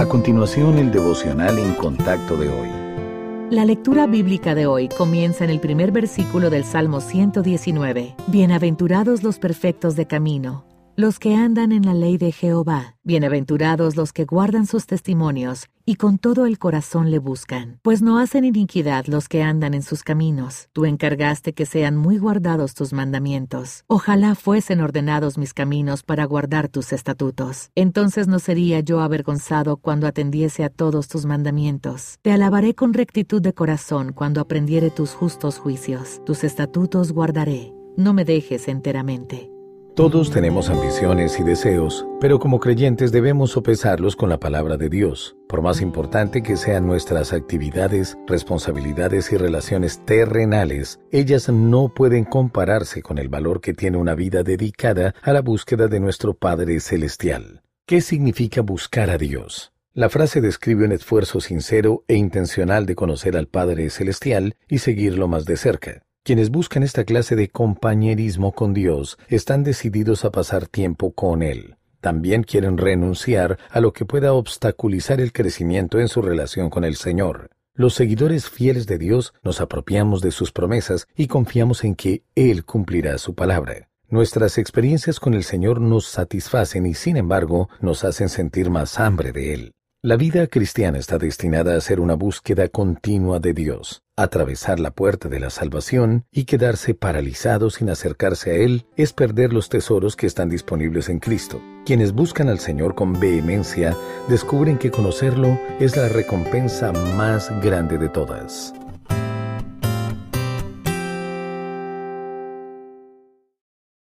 A continuación, el devocional en contacto de hoy. La lectura bíblica de hoy comienza en el primer versículo del Salmo 119. Bienaventurados los perfectos de camino los que andan en la ley de Jehová, bienaventurados los que guardan sus testimonios y con todo el corazón le buscan, pues no hacen iniquidad los que andan en sus caminos. Tú encargaste que sean muy guardados tus mandamientos. Ojalá fuesen ordenados mis caminos para guardar tus estatutos. Entonces no sería yo avergonzado cuando atendiese a todos tus mandamientos. Te alabaré con rectitud de corazón cuando aprendiere tus justos juicios. Tus estatutos guardaré. No me dejes enteramente. Todos tenemos ambiciones y deseos, pero como creyentes debemos sopesarlos con la palabra de Dios. Por más importante que sean nuestras actividades, responsabilidades y relaciones terrenales, ellas no pueden compararse con el valor que tiene una vida dedicada a la búsqueda de nuestro Padre Celestial. ¿Qué significa buscar a Dios? La frase describe un esfuerzo sincero e intencional de conocer al Padre Celestial y seguirlo más de cerca. Quienes buscan esta clase de compañerismo con Dios están decididos a pasar tiempo con Él. También quieren renunciar a lo que pueda obstaculizar el crecimiento en su relación con el Señor. Los seguidores fieles de Dios nos apropiamos de sus promesas y confiamos en que Él cumplirá su palabra. Nuestras experiencias con el Señor nos satisfacen y sin embargo nos hacen sentir más hambre de Él. La vida cristiana está destinada a ser una búsqueda continua de Dios. Atravesar la puerta de la salvación y quedarse paralizado sin acercarse a Él es perder los tesoros que están disponibles en Cristo. Quienes buscan al Señor con vehemencia descubren que conocerlo es la recompensa más grande de todas.